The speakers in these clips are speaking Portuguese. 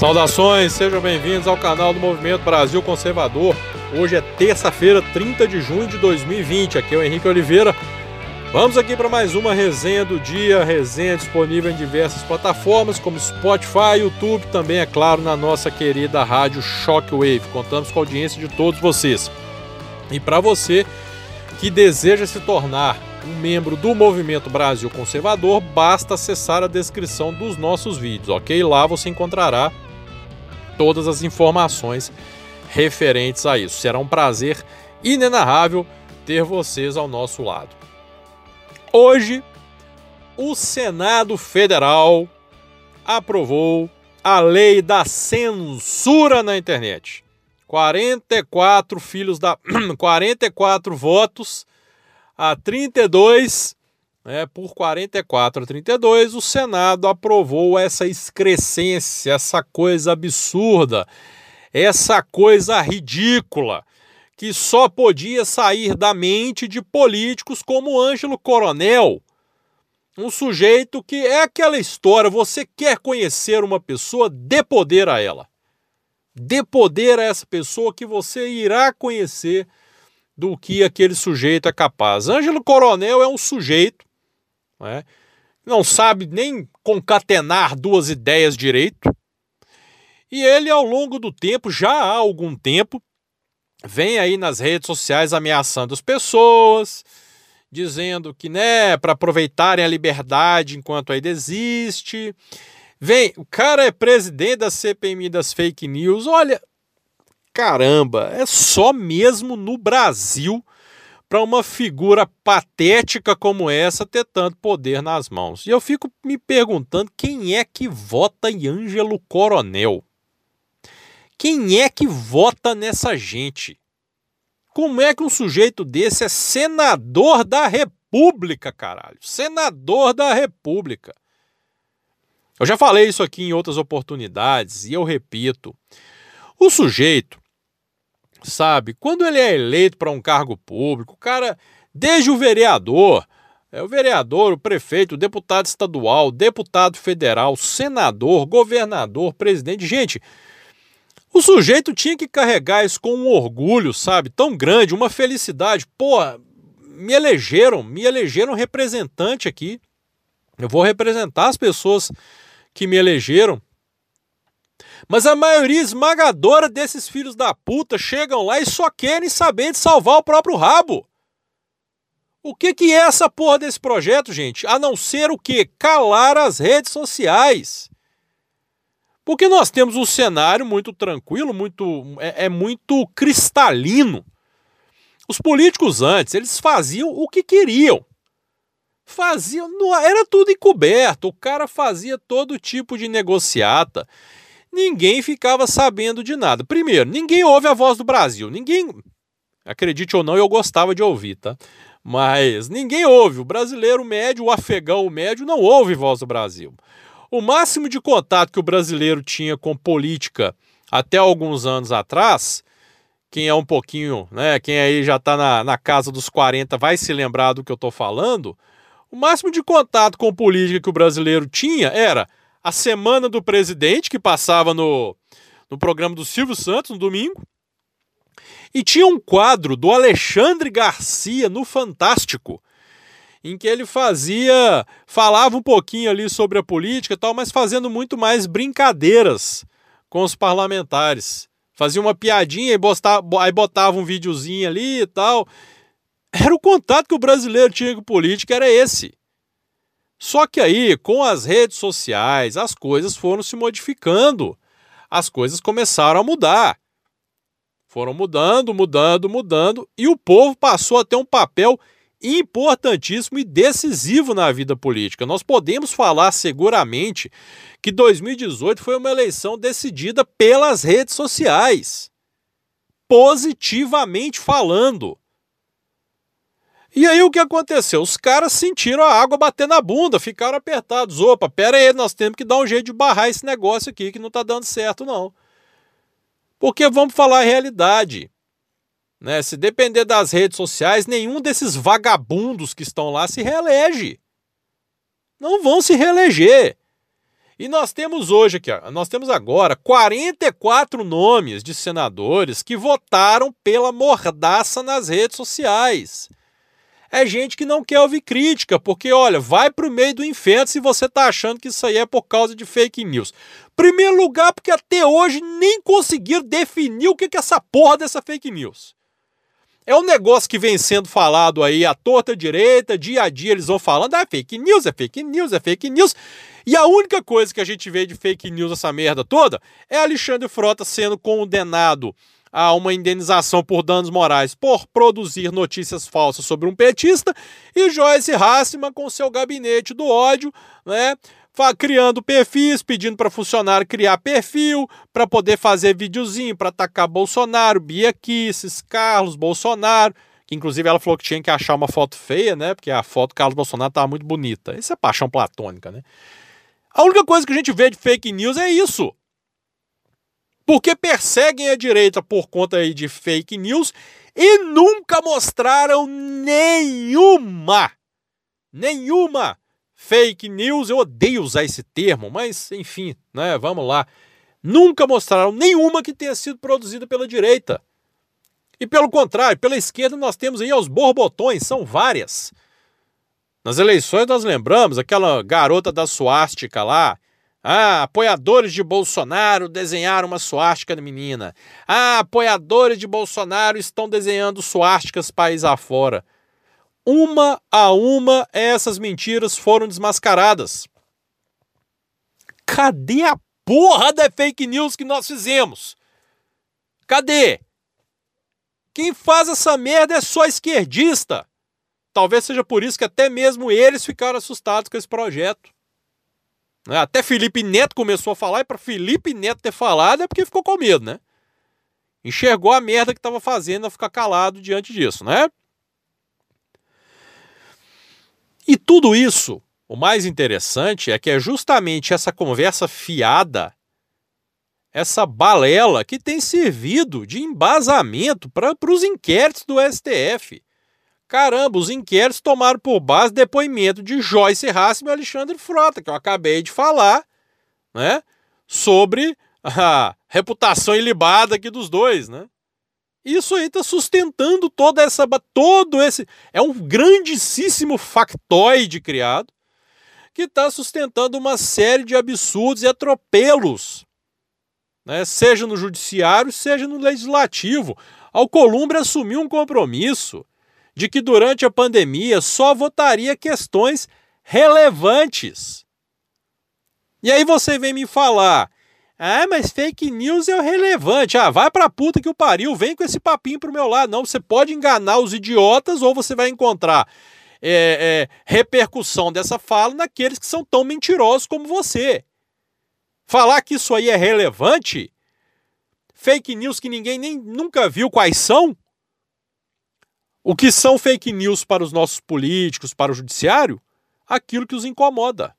Saudações, sejam bem-vindos ao canal do Movimento Brasil Conservador. Hoje é terça-feira, 30 de junho de 2020. Aqui é o Henrique Oliveira. Vamos aqui para mais uma resenha do dia, resenha disponível em diversas plataformas como Spotify, YouTube, também é claro na nossa querida rádio Shockwave. Contamos com a audiência de todos vocês. E para você que deseja se tornar um membro do Movimento Brasil Conservador, basta acessar a descrição dos nossos vídeos, ok? Lá você encontrará todas as informações referentes a isso. Será um prazer inenarrável ter vocês ao nosso lado. Hoje, o Senado Federal aprovou a lei da censura na internet. 44 filhos da 44 votos a 32, né, por 44 a 32, o Senado aprovou essa excrescência, essa coisa absurda, essa coisa ridícula, que só podia sair da mente de políticos como Ângelo Coronel. Um sujeito que é aquela história, você quer conhecer uma pessoa, dê poder a ela. Dê poder a essa pessoa que você irá conhecer do que aquele sujeito é capaz. Ângelo Coronel é um sujeito né, não sabe nem concatenar duas ideias direito. E ele, ao longo do tempo, já há algum tempo, vem aí nas redes sociais ameaçando as pessoas, dizendo que, né, para aproveitarem a liberdade enquanto ainda existe. Vem, o cara é presidente da CPMI das fake news. Olha, caramba, é só mesmo no Brasil para uma figura patética como essa ter tanto poder nas mãos. E eu fico me perguntando quem é que vota em Ângelo Coronel? Quem é que vota nessa gente? Como é que um sujeito desse é senador da República, caralho? Senador da República. Eu já falei isso aqui em outras oportunidades e eu repito. O sujeito sabe? Quando ele é eleito para um cargo público, o cara, desde o vereador, é o vereador, o prefeito, o deputado estadual, o deputado federal, senador, governador, presidente, gente, o sujeito tinha que carregar isso com um orgulho, sabe? Tão grande, uma felicidade. Pô, me elegeram, me elegeram representante aqui. Eu vou representar as pessoas que me elegeram. Mas a maioria esmagadora desses filhos da puta chegam lá e só querem saber de salvar o próprio rabo. O que, que é essa porra desse projeto, gente? A não ser o que? Calar as redes sociais. Porque nós temos um cenário muito tranquilo, muito é, é muito cristalino. Os políticos antes, eles faziam o que queriam. Faziam, era tudo encoberto. O cara fazia todo tipo de negociata ninguém ficava sabendo de nada. Primeiro, ninguém ouve a voz do Brasil. Ninguém. Acredite ou não, eu gostava de ouvir, tá? Mas ninguém ouve. O brasileiro médio, o afegão médio, não ouve voz do Brasil. O máximo de contato que o brasileiro tinha com política até alguns anos atrás, quem é um pouquinho, né? Quem aí já está na, na casa dos 40 vai se lembrar do que eu estou falando. O máximo de contato com política que o brasileiro tinha era a semana do presidente, que passava no, no programa do Silvio Santos no domingo. E tinha um quadro do Alexandre Garcia no Fantástico, em que ele fazia, falava um pouquinho ali sobre a política e tal, mas fazendo muito mais brincadeiras com os parlamentares. Fazia uma piadinha e botava, aí botava um videozinho ali e tal. Era o contato que o brasileiro tinha com política, era esse. Só que aí, com as redes sociais, as coisas foram se modificando. As coisas começaram a mudar. Foram mudando, mudando, mudando, e o povo passou a ter um papel importantíssimo e decisivo na vida política. Nós podemos falar seguramente que 2018 foi uma eleição decidida pelas redes sociais. Positivamente falando. E aí o que aconteceu? Os caras sentiram a água bater na bunda, ficaram apertados. Opa, pera aí, nós temos que dar um jeito de barrar esse negócio aqui que não está dando certo, não. Porque vamos falar a realidade. Né? Se depender das redes sociais, nenhum desses vagabundos que estão lá se reelege. Não vão se reeleger. E nós temos hoje aqui, ó, nós temos agora 44 nomes de senadores que votaram pela mordaça nas redes sociais. É gente que não quer ouvir crítica, porque olha, vai para o meio do inferno se você está achando que isso aí é por causa de fake news. Primeiro lugar, porque até hoje nem conseguiram definir o que é essa porra dessa fake news. É um negócio que vem sendo falado aí à torta direita, dia a dia eles vão falando, ah, é fake news, é fake news, é fake news. E a única coisa que a gente vê de fake news essa merda toda é Alexandre Frota sendo condenado a uma indenização por danos morais por produzir notícias falsas sobre um petista e Joyce Hassman com seu gabinete do ódio, né? criando perfis, pedindo para funcionário criar perfil, para poder fazer videozinho para atacar Bolsonaro, Bia Kisses, Carlos Bolsonaro, que inclusive ela falou que tinha que achar uma foto feia, né? Porque a foto do Carlos Bolsonaro estava muito bonita. Isso é paixão platônica, né? A única coisa que a gente vê de fake news é isso. Porque perseguem a direita por conta aí de fake news e nunca mostraram nenhuma, nenhuma fake news, eu odeio usar esse termo, mas enfim, né, vamos lá. Nunca mostraram nenhuma que tenha sido produzida pela direita. E pelo contrário, pela esquerda nós temos aí aos borbotões, são várias. Nas eleições nós lembramos aquela garota da suástica lá. Ah, apoiadores de Bolsonaro desenharam uma suástica da menina. Ah, apoiadores de Bolsonaro estão desenhando suásticas país afora. Uma a uma, essas mentiras foram desmascaradas. Cadê a porra da fake news que nós fizemos? Cadê? Quem faz essa merda é só esquerdista. Talvez seja por isso que até mesmo eles ficaram assustados com esse projeto. Né? Até Felipe Neto começou a falar, e para Felipe Neto ter falado é porque ficou com medo, né? Enxergou a merda que estava fazendo a ficar calado diante disso, né? E tudo isso, o mais interessante é que é justamente essa conversa fiada, essa balela que tem servido de embasamento para os inquéritos do STF. Caramba, os inquéritos tomaram por base depoimento de Joyce Hassman e Alexandre Frota, que eu acabei de falar, né? Sobre a reputação ilibada aqui dos dois, né? Isso aí está sustentando toda essa. Todo esse. É um grandíssimo factoide criado que está sustentando uma série de absurdos e atropelos, né? seja no judiciário, seja no legislativo. Alcolumbre assumiu um compromisso de que durante a pandemia só votaria questões relevantes. E aí você vem me falar ah, mas fake news é o relevante. Ah, vai pra puta que o pariu, vem com esse papinho pro meu lado. Não, você pode enganar os idiotas ou você vai encontrar é, é, repercussão dessa fala naqueles que são tão mentirosos como você. Falar que isso aí é relevante, fake news que ninguém nem nunca viu quais são, o que são fake news para os nossos políticos, para o judiciário, aquilo que os incomoda.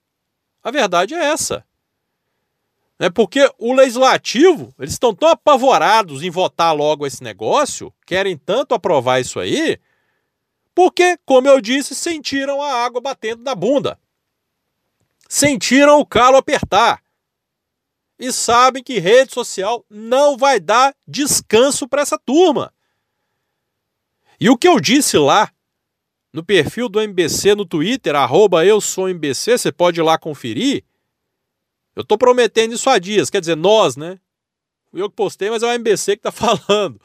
A verdade é essa. Né? Porque o legislativo, eles estão tão apavorados em votar logo esse negócio, querem tanto aprovar isso aí, porque, como eu disse, sentiram a água batendo na bunda. Sentiram o calo apertar. E sabem que rede social não vai dar descanso para essa turma. E o que eu disse lá no perfil do MBC no Twitter, arroba eu sou MBC, você pode ir lá conferir, eu estou prometendo isso há dias, quer dizer, nós, né? Fui eu que postei, mas é o MBC que está falando.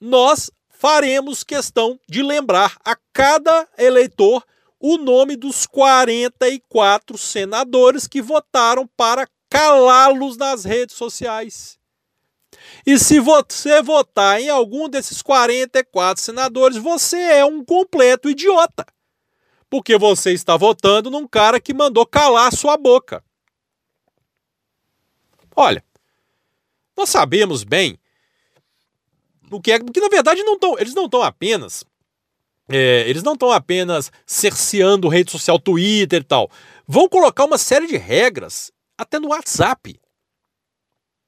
Nós faremos questão de lembrar a cada eleitor o nome dos 44 senadores que votaram para calá-los nas redes sociais. E se você votar em algum desses 44 senadores, você é um completo idiota. Porque você está votando num cara que mandou calar sua boca. Olha, nós sabemos bem o que é, porque na verdade não tão, eles não estão apenas é, eles não estão apenas cerceando rede social Twitter e tal. Vão colocar uma série de regras até no WhatsApp.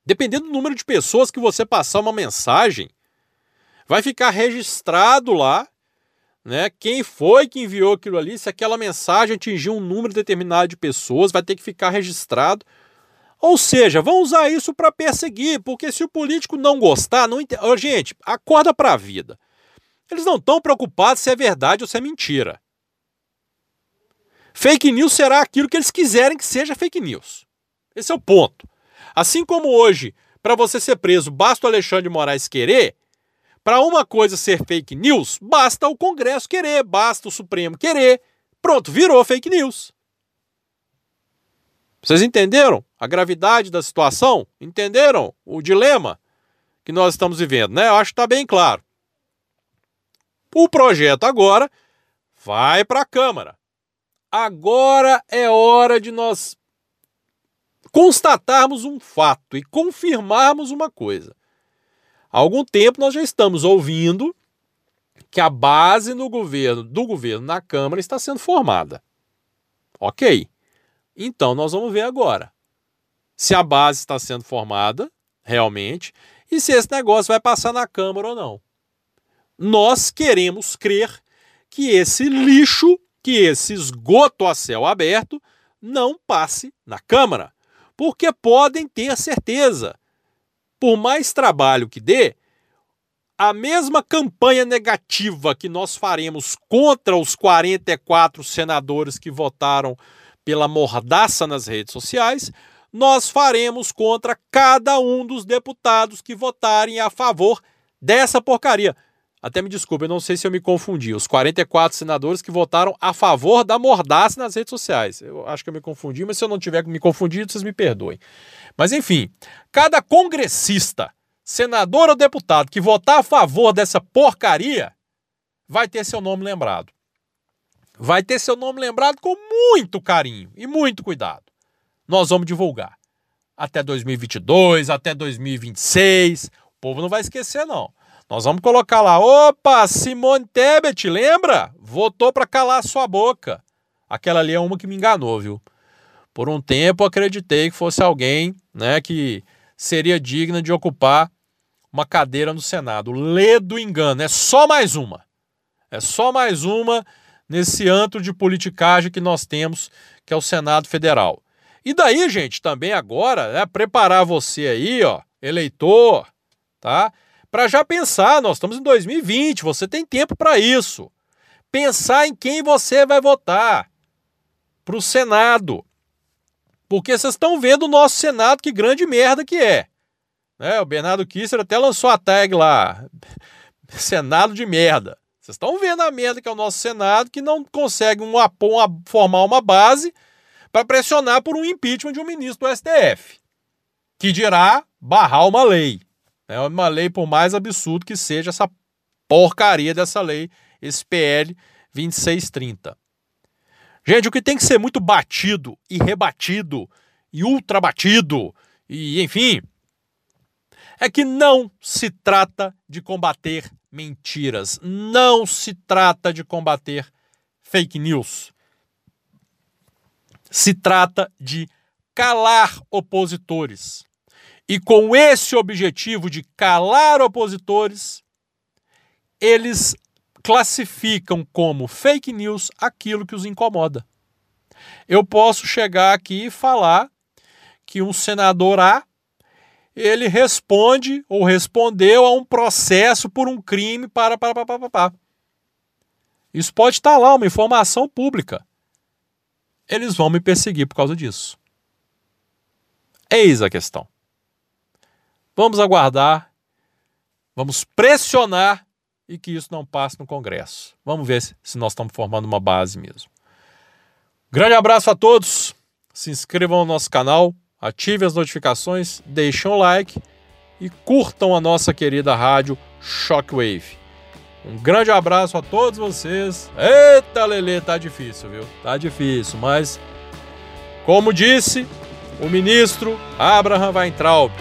Dependendo do número de pessoas que você passar uma mensagem, vai ficar registrado lá né? Quem foi que enviou aquilo ali? Se aquela mensagem atingiu um número determinado de pessoas, vai ter que ficar registrado. Ou seja, vão usar isso para perseguir, porque se o político não gostar, não ent... gente, acorda para a vida. Eles não estão preocupados se é verdade ou se é mentira. Fake news será aquilo que eles quiserem que seja fake news. Esse é o ponto. Assim como hoje, para você ser preso, basta o Alexandre de Moraes querer, para uma coisa ser fake news, basta o Congresso querer, basta o Supremo querer. Pronto, virou fake news. Vocês entenderam a gravidade da situação? Entenderam o dilema que nós estamos vivendo, né? Eu acho que está bem claro. O projeto agora vai para a Câmara. Agora é hora de nós constatarmos um fato e confirmarmos uma coisa. Há algum tempo nós já estamos ouvindo que a base no governo, do governo na Câmara está sendo formada. Ok. Então nós vamos ver agora se a base está sendo formada realmente e se esse negócio vai passar na Câmara ou não. Nós queremos crer que esse lixo, que esse esgoto a céu aberto, não passe na Câmara. Porque podem ter certeza por mais trabalho que dê, a mesma campanha negativa que nós faremos contra os 44 senadores que votaram pela mordaça nas redes sociais, nós faremos contra cada um dos deputados que votarem a favor dessa porcaria. Até me desculpe, eu não sei se eu me confundi. Os 44 senadores que votaram a favor da mordaça nas redes sociais. Eu acho que eu me confundi, mas se eu não tiver me confundido, vocês me perdoem. Mas enfim, cada congressista, senador ou deputado que votar a favor dessa porcaria vai ter seu nome lembrado. Vai ter seu nome lembrado com muito carinho e muito cuidado. Nós vamos divulgar. Até 2022, até 2026. O povo não vai esquecer, não. Nós vamos colocar lá, opa, Simone Tebet, lembra? Votou para calar sua boca. Aquela ali é uma que me enganou, viu? Por um tempo acreditei que fosse alguém, né, que seria digna de ocupar uma cadeira no Senado. Lê do engano, é só mais uma. É só mais uma nesse antro de politicagem que nós temos, que é o Senado Federal. E daí, gente, também agora, né, preparar você aí, ó, eleitor, tá? Para já pensar, nós estamos em 2020, você tem tempo para isso. Pensar em quem você vai votar para o Senado. Porque vocês estão vendo o nosso Senado, que grande merda que é. Né? O Bernardo Kisser até lançou a tag lá. Senado de merda. Vocês estão vendo a merda que é o nosso Senado, que não consegue um, uma, formar uma base para pressionar por um impeachment de um ministro do STF. Que dirá barrar uma lei. É uma lei, por mais absurdo que seja essa porcaria dessa lei, esse PL 2630. Gente, o que tem que ser muito batido e rebatido e ultrabatido e enfim, é que não se trata de combater mentiras, não se trata de combater fake news. Se trata de calar opositores. E com esse objetivo de calar opositores, eles classificam como fake news aquilo que os incomoda. Eu posso chegar aqui e falar que um senador A ele responde ou respondeu a um processo por um crime para para para para, para. Isso pode estar lá, uma informação pública. Eles vão me perseguir por causa disso. Eis a questão. Vamos aguardar, vamos pressionar e que isso não passe no Congresso. Vamos ver se nós estamos formando uma base mesmo. Grande abraço a todos. Se inscrevam no nosso canal, ativem as notificações, deixem um like e curtam a nossa querida rádio Shockwave. Um grande abraço a todos vocês. Eita, Lele, tá difícil, viu? Tá difícil, mas como disse o ministro Abraham Weintraub,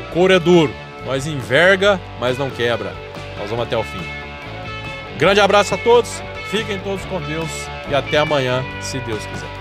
o couro é duro, nós enverga, mas não quebra. Nós vamos até o fim. Grande abraço a todos, fiquem todos com Deus e até amanhã, se Deus quiser.